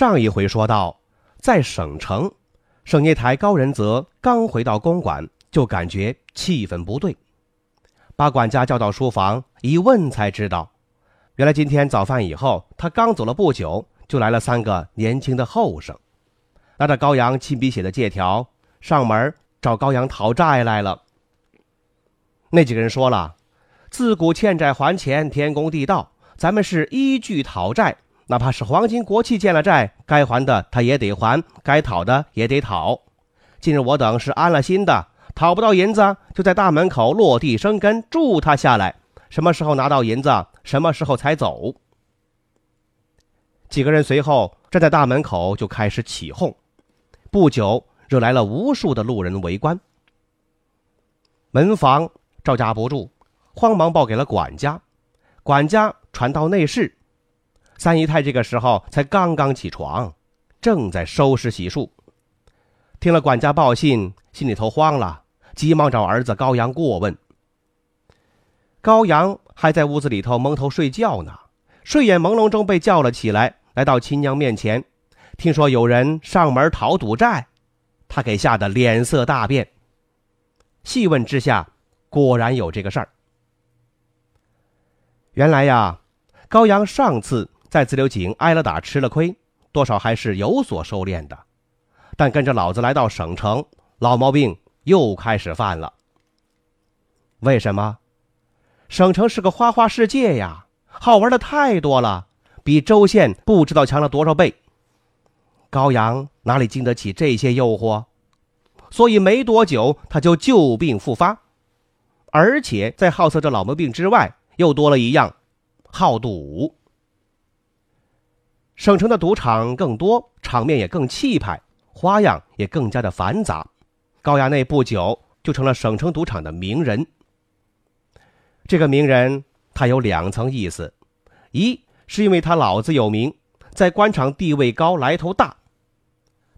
上一回说到，在省城，省业台高仁泽刚回到公馆，就感觉气氛不对，把管家叫到书房，一问才知道，原来今天早饭以后，他刚走了不久，就来了三个年轻的后生，拿着高阳亲笔写的借条，上门找高阳讨债来了。那几个人说了，自古欠债还钱，天公地道，咱们是依据讨债。哪怕是皇亲国戚欠了债，该还的他也得还，该讨的也得讨。今日我等是安了心的，讨不到银子，就在大门口落地生根，住他下来。什么时候拿到银子，什么时候才走。几个人随后站在大门口就开始起哄，不久惹来了无数的路人围观。门房招架不住，慌忙报给了管家，管家传到内室。三姨太这个时候才刚刚起床，正在收拾洗漱。听了管家报信，心里头慌了，急忙找儿子高阳过问。高阳还在屋子里头蒙头睡觉呢，睡眼朦胧中被叫了起来，来到亲娘面前，听说有人上门讨赌债，他给吓得脸色大变。细问之下，果然有这个事儿。原来呀，高阳上次。在自流井挨了打，吃了亏，多少还是有所收敛的。但跟着老子来到省城，老毛病又开始犯了。为什么？省城是个花花世界呀，好玩的太多了，比州县不知道强了多少倍。高阳哪里经得起这些诱惑？所以没多久他就旧病复发，而且在好色这老毛病之外，又多了一样，好赌。省城的赌场更多，场面也更气派，花样也更加的繁杂。高衙内不久就成了省城赌场的名人。这个名人他有两层意思：一是因为他老子有名，在官场地位高，来头大；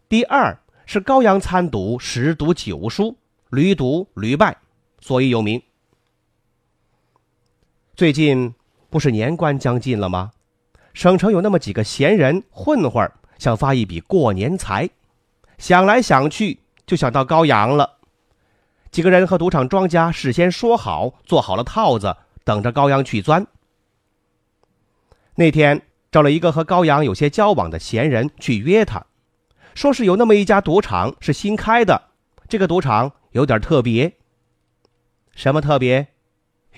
第二是高阳参赌十赌九输，屡赌屡败，所以有名。最近不是年关将近了吗？省城有那么几个闲人混混，想发一笔过年财，想来想去就想到高阳了。几个人和赌场庄家事先说好，做好了套子，等着高阳去钻。那天找了一个和高阳有些交往的闲人去约他，说是有那么一家赌场是新开的，这个赌场有点特别。什么特别？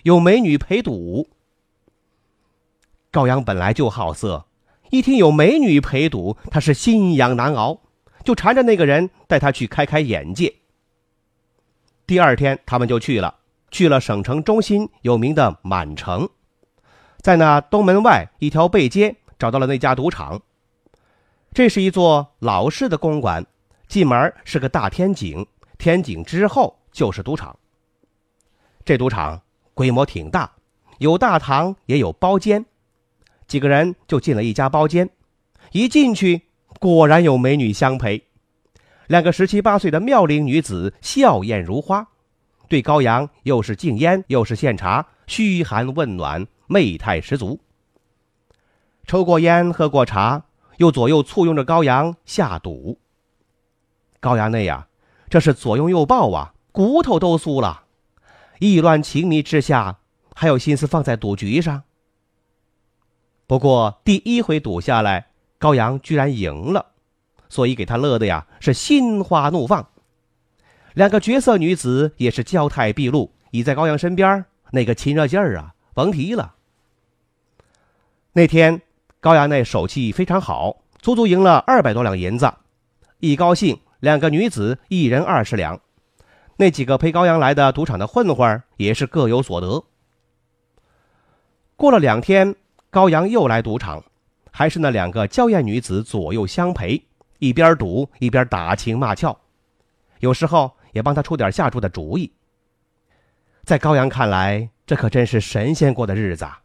有美女陪赌。高阳本来就好色，一听有美女陪赌，他是心痒难熬，就缠着那个人带他去开开眼界。第二天，他们就去了，去了省城中心有名的满城，在那东门外一条背街找到了那家赌场。这是一座老式的公馆，进门是个大天井，天井之后就是赌场。这赌场规模挺大，有大堂也有包间。几个人就进了一家包间，一进去果然有美女相陪，两个十七八岁的妙龄女子，笑靥如花，对高阳又是敬烟又是献茶，嘘寒问暖，媚态十足。抽过烟，喝过茶，又左右簇拥着高阳下赌。高阳内呀，这是左拥右抱啊，骨头都酥了，意乱情迷之下，还有心思放在赌局上。不过第一回赌下来，高阳居然赢了，所以给他乐的呀是心花怒放。两个绝色女子也是娇态毕露，倚在高阳身边，那个亲热劲儿啊，甭提了。那天高阳那手气非常好，足足赢了二百多两银子，一高兴，两个女子一人二十两，那几个陪高阳来的赌场的混混也是各有所得。过了两天。高阳又来赌场，还是那两个娇艳女子左右相陪，一边赌一边打情骂俏，有时候也帮他出点下注的主意。在高阳看来，这可真是神仙过的日子。啊。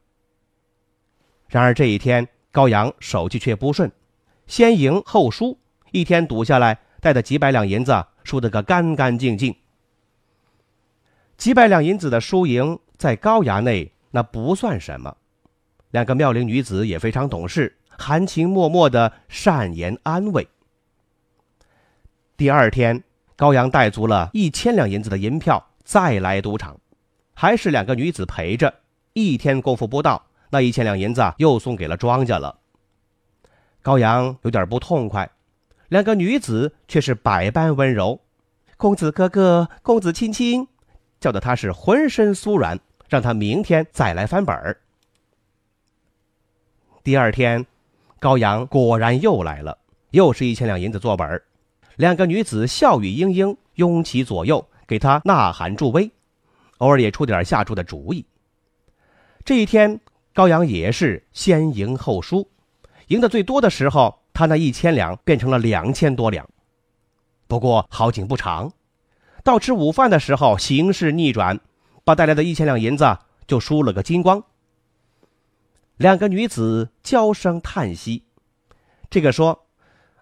然而这一天，高阳手气却不顺，先赢后输，一天赌下来，带的几百两银子输得个干干净净。几百两银子的输赢，在高衙内那不算什么。两个妙龄女子也非常懂事，含情脉脉的善言安慰。第二天，高阳带足了一千两银子的银票，再来赌场，还是两个女子陪着。一天功夫不到。那一千两银子又送给了庄家了。高阳有点不痛快，两个女子却是百般温柔，公子哥哥，公子亲亲，叫得他是浑身酥软，让他明天再来翻本儿。第二天，高阳果然又来了，又是一千两银子做本儿，两个女子笑语盈盈，拥其左右，给他呐喊助威，偶尔也出点下注的主意。这一天。高阳也是先赢后输，赢的最多的时候，他那一千两变成了两千多两。不过好景不长，到吃午饭的时候，形势逆转，把带来的一千两银子就输了个精光。两个女子娇声叹息，这个说：“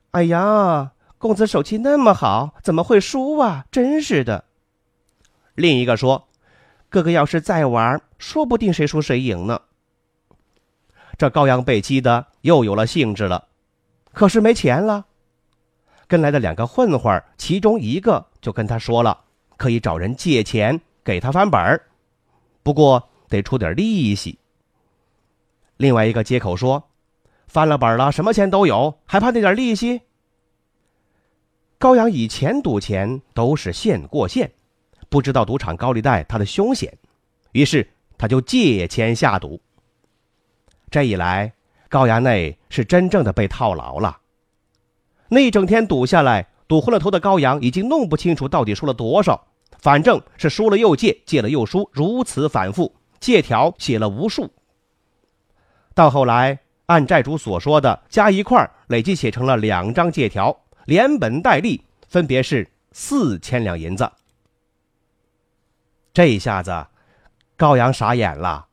哎呀，公子手气那么好，怎么会输啊？真是的。”另一个说：“哥哥要是再玩，说不定谁输谁赢呢。”这高阳被激的又有了兴致了，可是没钱了。跟来的两个混混其中一个就跟他说了，可以找人借钱给他翻本儿，不过得出点利息。另外一个接口说，翻了本了，什么钱都有，还怕那点利息？高阳以前赌钱都是现过现，不知道赌场高利贷它的凶险，于是他就借钱下赌。这一来，高衙内是真正的被套牢了。那一整天赌下来，赌昏了头的高阳已经弄不清楚到底输了多少，反正是输了又借，借了又输，如此反复，借条写了无数。到后来，按债主所说的加一块累计写成了两张借条，连本带利，分别是四千两银子。这一下子，高阳傻眼了。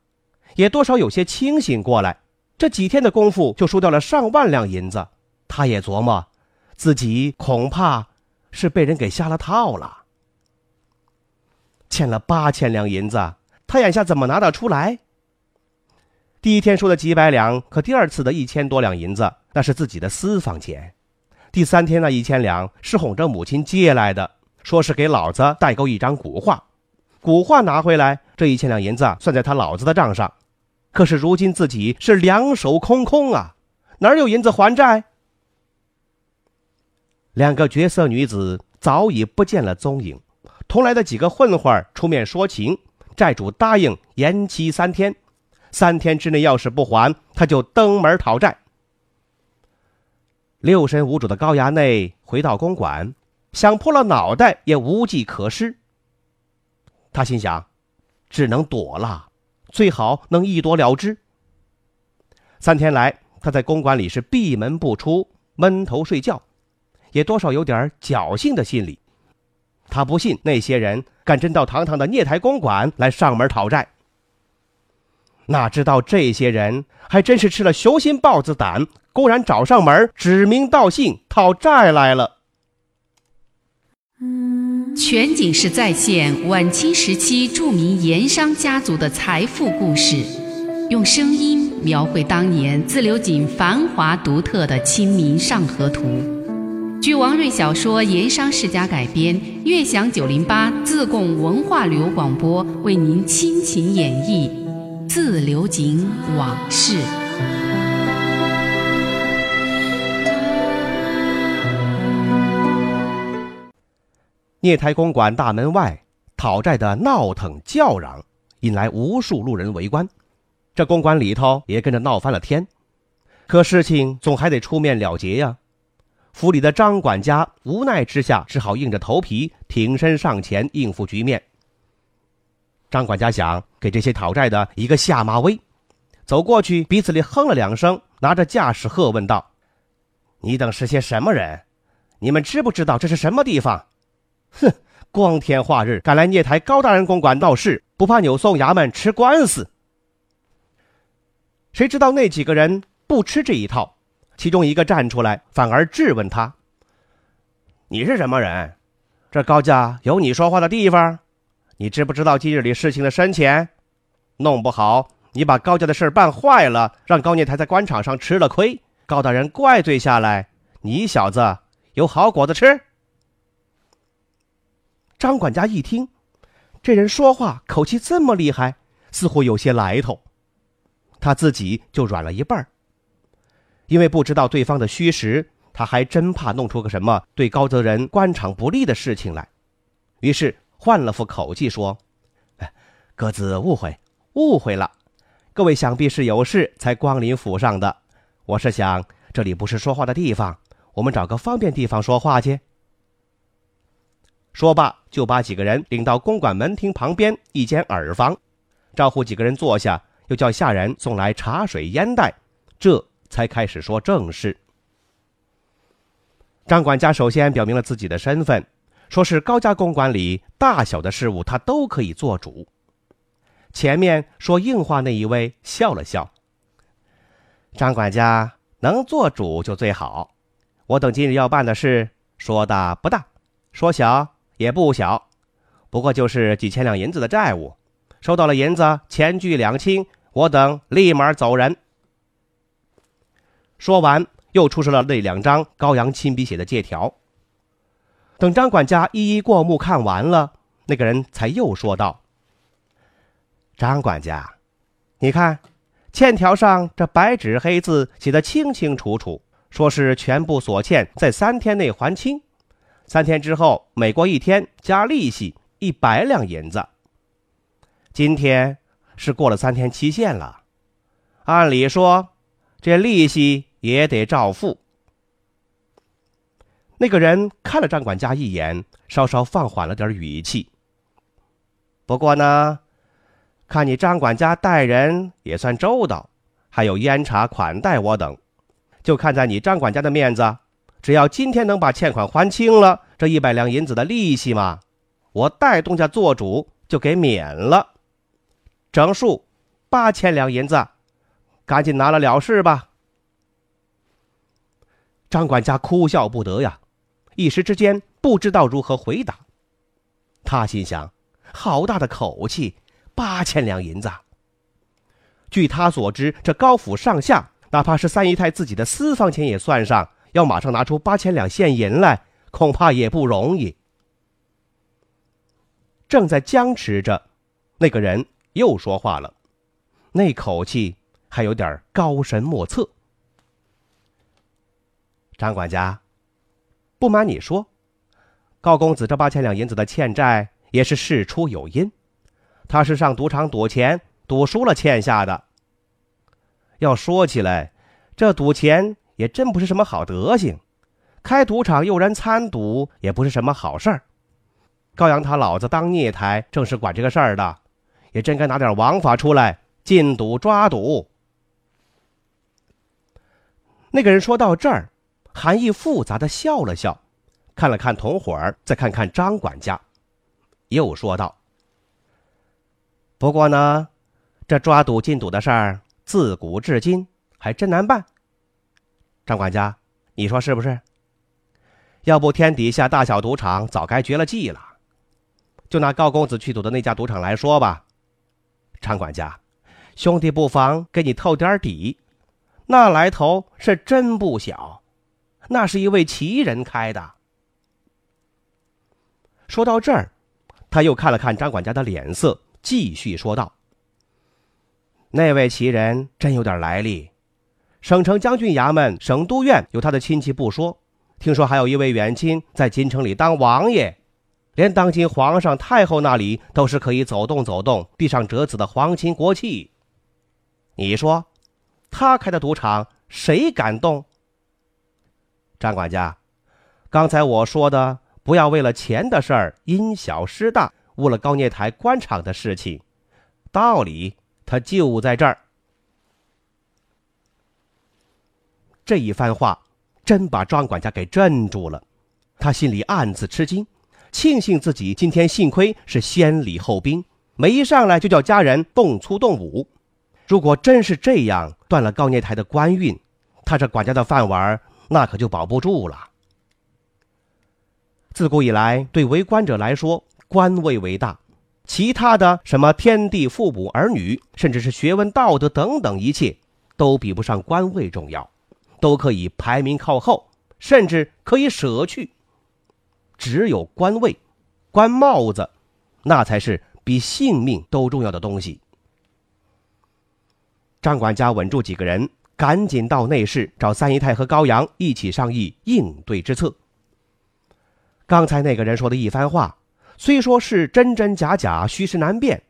也多少有些清醒过来，这几天的功夫就输掉了上万两银子，他也琢磨，自己恐怕是被人给下了套了。欠了八千两银子，他眼下怎么拿得出来？第一天输的几百两，可第二次的一千多两银子，那是自己的私房钱。第三天那一千两是哄着母亲借来的，说是给老子代购一张古画，古画拿回来，这一千两银子算在他老子的账上。可是如今自己是两手空空啊，哪有银子还债？两个绝色女子早已不见了踪影，同来的几个混混出面说情，债主答应延期三天，三天之内要是不还，他就登门讨债。六神无主的高衙内回到公馆，想破了脑袋也无计可施。他心想，只能躲了。最好能一躲了之。三天来，他在公馆里是闭门不出，闷头睡觉，也多少有点侥幸的心理。他不信那些人敢真到堂堂的聂台公馆来上门讨债。哪知道这些人还真是吃了雄心豹子胆，公然找上门，指名道姓讨债来了。全景式再现晚清时期著名盐商家族的财富故事，用声音描绘当年自流井繁华独特的《清明上河图》。据王瑞小说《盐商世家》改编，悦享九零八自贡文化旅游广播为您倾情演绎自流井往事。聂台公馆大门外，讨债的闹腾叫嚷，引来无数路人围观。这公馆里头也跟着闹翻了天。可事情总还得出面了结呀。府里的张管家无奈之下，只好硬着头皮挺身上前应付局面。张管家想给这些讨债的一个下马威，走过去鼻子里哼了两声，拿着架势喝问道：“你等是些什么人？你们知不知道这是什么地方？”哼，光天化日赶来聂台高大人公馆闹事，不怕扭送衙门吃官司？谁知道那几个人不吃这一套，其中一个站出来，反而质问他：“你是什么人？这高家有你说话的地方？你知不知道今日里事情的深浅？弄不好你把高家的事办坏了，让高念台在官场上吃了亏，高大人怪罪下来，你小子有好果子吃？”张管家一听，这人说话口气这么厉害，似乎有些来头。他自己就软了一半因为不知道对方的虚实，他还真怕弄出个什么对高泽仁官场不利的事情来，于是换了副口气说：“各自误会，误会了。各位想必是有事才光临府上的。我是想这里不是说话的地方，我们找个方便地方说话去。”说罢，就把几个人领到公馆门厅旁边一间耳房，招呼几个人坐下。又叫下人送来茶水烟袋，这才开始说正事。张管家首先表明了自己的身份，说是高家公馆里大小的事务他都可以做主。前面说硬话那一位笑了笑：“张管家能做主就最好。我等今日要办的事，说大不大，说小也不小，不过就是几千两银子的债务。”收到了银子，钱据两清，我等立马走人。说完，又出示了那两张高阳亲笔写的借条。等张管家一一过目看完了，那个人才又说道：“张管家，你看，欠条上这白纸黑字写的清清楚楚，说是全部所欠在三天内还清，三天之后每过一天加利息一百两银子。”今天是过了三天期限了，按理说这利息也得照付。那个人看了张管家一眼，稍稍放缓了点语气。不过呢，看你张管家待人也算周到，还有烟茶款待我等，就看在你张管家的面子，只要今天能把欠款还清了，这一百两银子的利息嘛，我代东家做主就给免了。整数八千两银子，赶紧拿了了事吧。张管家哭笑不得呀，一时之间不知道如何回答。他心想：好大的口气，八千两银子。据他所知，这高府上下，哪怕是三姨太自己的私房钱也算上，要马上拿出八千两现银来，恐怕也不容易。正在僵持着，那个人。又说话了，那口气还有点高深莫测。张管家，不瞒你说，高公子这八千两银子的欠债也是事出有因，他是上赌场赌钱，赌输了欠下的。要说起来，这赌钱也真不是什么好德行，开赌场诱人参赌也不是什么好事儿。高阳他老子当孽台，正是管这个事儿的。也真该拿点王法出来禁赌抓赌。那个人说到这儿，含义复杂的笑了笑，看了看同伙儿，再看看张管家，又说道：“不过呢，这抓赌禁赌的事儿，自古至今还真难办。张管家，你说是不是？要不天底下大小赌场早该绝了迹了。就拿高公子去赌的那家赌场来说吧。”张管家，兄弟不妨给你透点底，那来头是真不小，那是一位奇人开的。说到这儿，他又看了看张管家的脸色，继续说道：“那位奇人真有点来历，省城将军衙门、省都院有他的亲戚不说，听说还有一位远亲在京城里当王爷。”连当今皇上、太后那里都是可以走动走动、闭上折子的皇亲国戚。你说，他开的赌场谁敢动？张管家，刚才我说的，不要为了钱的事儿因小失大，误了高聂台官场的事情。道理他就在这儿。这一番话真把张管家给镇住了，他心里暗自吃惊，庆幸自己今天幸亏是先礼后兵，没一上来就叫家人动粗动武。如果真是这样，断了高年台的官运，他这管家的饭碗那可就保不住了。自古以来，对为官者来说，官位为大，其他的什么天地、父母、儿女，甚至是学问、道德等等一切，都比不上官位重要，都可以排名靠后，甚至可以舍去。只有官位、官帽子，那才是比性命都重要的东西。张管家稳住几个人，赶紧到内室找三姨太和高阳一起商议应对之策。刚才那个人说的一番话，虽说是真真假假、虚实难辨，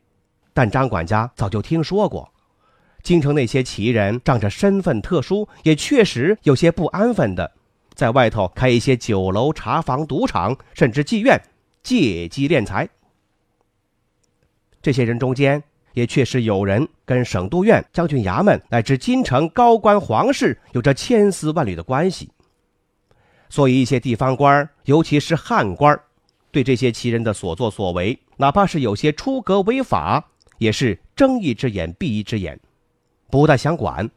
但张管家早就听说过，京城那些奇人仗着身份特殊，也确实有些不安分的，在外头开一些酒楼、茶房、赌场，甚至妓院，借机敛财。这些人中间。也确实有人跟省督院、将军衙门乃至京城高官皇室有着千丝万缕的关系，所以一些地方官尤其是汉官对这些奇人的所作所为，哪怕是有些出格违法，也是睁一只眼闭一只眼，不太想管，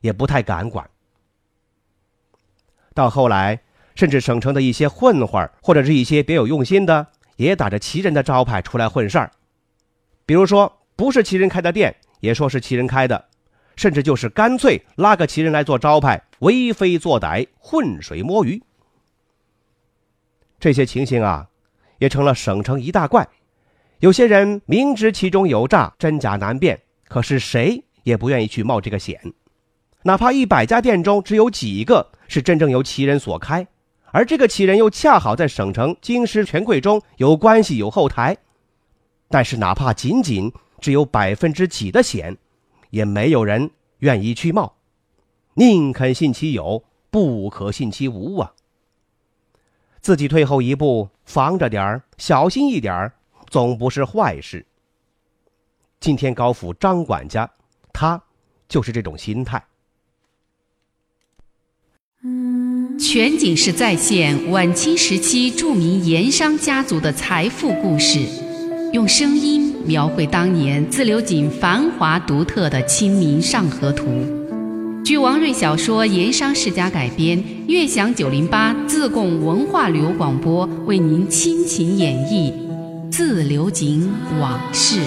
也不太敢管。到后来，甚至省城的一些混混或者是一些别有用心的，也打着奇人的招牌出来混事儿，比如说。不是奇人开的店，也说是奇人开的，甚至就是干脆拉个奇人来做招牌，为非作歹，浑水摸鱼。这些情形啊，也成了省城一大怪。有些人明知其中有诈，真假难辨，可是谁也不愿意去冒这个险。哪怕一百家店中只有几个是真正由奇人所开，而这个奇人又恰好在省城京师权贵中有关系、有后台，但是哪怕仅仅。只有百分之几的险，也没有人愿意去冒，宁肯信其有，不可信其无啊！自己退后一步，防着点儿，小心一点儿，总不是坏事。今天高府张管家，他就是这种心态。全景式再现晚清时期著名盐商家族的财富故事，用声音。描绘当年自流井繁华独特的《清明上河图》，据王瑞小说《盐商世家》改编，悦享九零八自贡文化旅游广播为您倾情演绎《自流井往事》。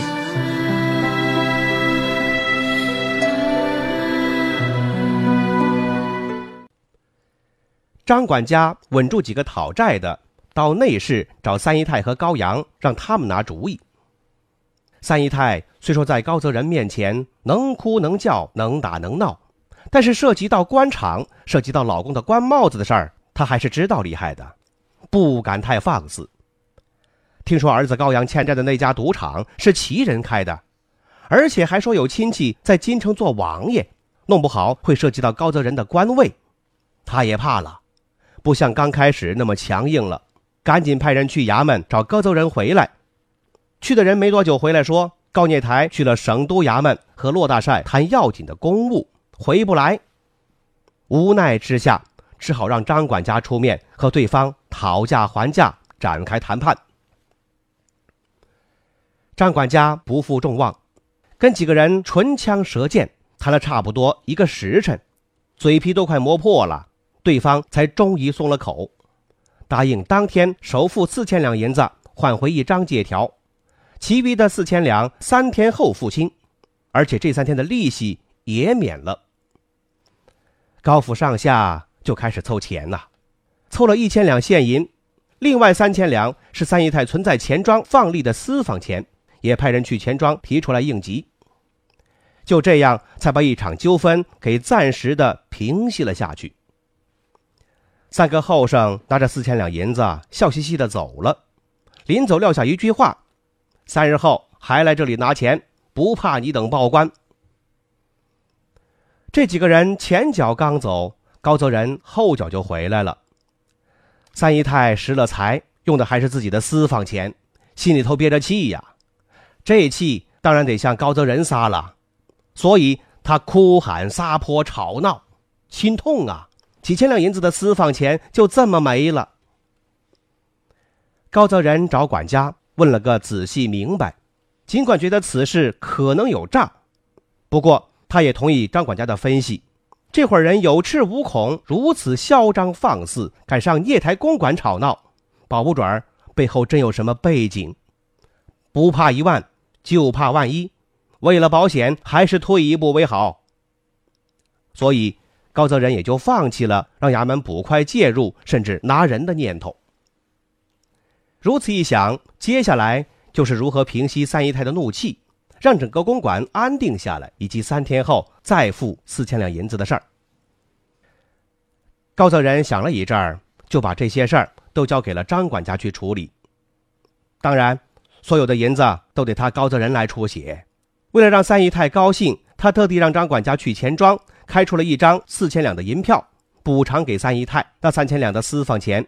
张管家稳住几个讨债的，到内室找三姨太和高阳，让他们拿主意。三姨太虽说在高泽仁面前能哭能叫能打能闹，但是涉及到官场、涉及到老公的官帽子的事儿，她还是知道厉害的，不敢太放肆。听说儿子高阳欠债的那家赌场是齐人开的，而且还说有亲戚在京城做王爷，弄不好会涉及到高泽仁的官位，他也怕了，不像刚开始那么强硬了，赶紧派人去衙门找高泽仁回来。去的人没多久回来，说高聂台去了省都衙门和骆大帅谈要紧的公务，回不来。无奈之下，只好让张管家出面和对方讨价还价，展开谈判。张管家不负众望，跟几个人唇枪舌剑谈了差不多一个时辰，嘴皮都快磨破了，对方才终于松了口，答应当天首付四千两银子，换回一张借条。其余的四千两三天后付清，而且这三天的利息也免了。高府上下就开始凑钱了，凑了一千两现银，另外三千两是三姨太存在钱庄放利的私房钱，也派人去钱庄提出来应急。就这样，才把一场纠纷给暂时的平息了下去。三个后生拿着四千两银子，笑嘻嘻的走了，临走撂下一句话。三日后还来这里拿钱，不怕你等报官。这几个人前脚刚走，高泽仁后脚就回来了。三姨太失了财，用的还是自己的私房钱，心里头憋着气呀。这气当然得向高泽仁撒了，所以他哭喊撒泼吵闹，心痛啊！几千两银子的私房钱就这么没了。高泽仁找管家问了个仔细明白，尽管觉得此事可能有诈，不过他也同意张管家的分析。这伙人有恃无恐，如此嚣张放肆，敢上聂台公馆吵闹，保不准背后真有什么背景。不怕一万，就怕万一。为了保险，还是退一步为好。所以高泽仁也就放弃了让衙门捕快介入，甚至拿人的念头。如此一想，接下来就是如何平息三姨太的怒气。让整个公馆安定下来，以及三天后再付四千两银子的事儿。高泽仁想了一阵儿，就把这些事儿都交给了张管家去处理。当然，所有的银子都得他高泽仁来出血。为了让三姨太高兴，他特地让张管家去钱庄开出了一张四千两的银票，补偿给三姨太那三千两的私房钱。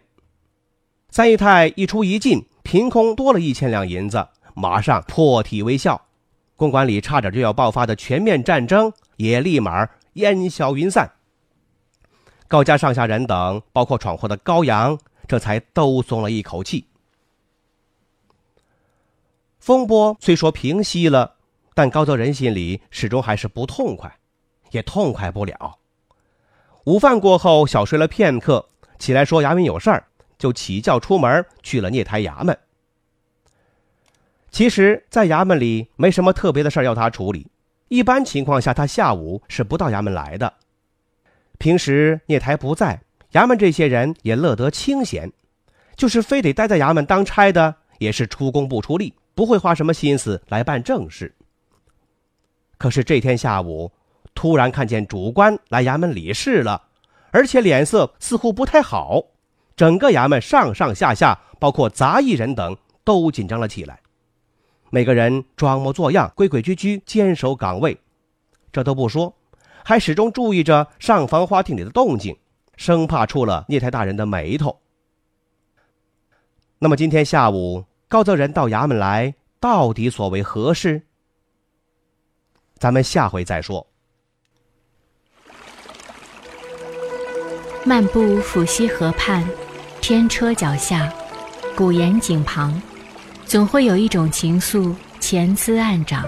三姨太一出一进，凭空多了一千两银子，马上破涕为笑。公馆里差点就要爆发的全面战争也立马烟消云散。高家上下人等，包括闯祸的高阳，这才都松了一口气。风波虽说平息了，但高泽仁心里始终还是不痛快，也痛快不了。午饭过后，小睡了片刻，起来说衙门有事儿，就起轿出门去了聂台衙门。其实，在衙门里没什么特别的事儿要他处理。一般情况下，他下午是不到衙门来的。平时聂台不在，衙门这些人也乐得清闲，就是非得待在衙门当差的，也是出工不出力，不会花什么心思来办正事。可是这天下午，突然看见主官来衙门理事了，而且脸色似乎不太好，整个衙门上上下下，包括杂役人等，都紧张了起来。每个人装模作样、规规矩矩坚守岗位，这都不说，还始终注意着上房花厅里的动静，生怕触了聂台大人的眉头。那么今天下午高泽仁到衙门来，到底所为何事？咱们下回再说。漫步抚溪河畔，天车脚下，古岩井旁。总会有一种情愫潜滋暗长，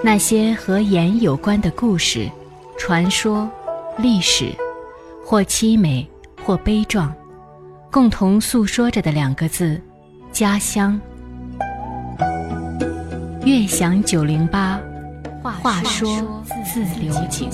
那些和盐有关的故事、传说、历史，或凄美，或悲壮，共同诉说着的两个字：家乡。悦享九零八，话说自流井。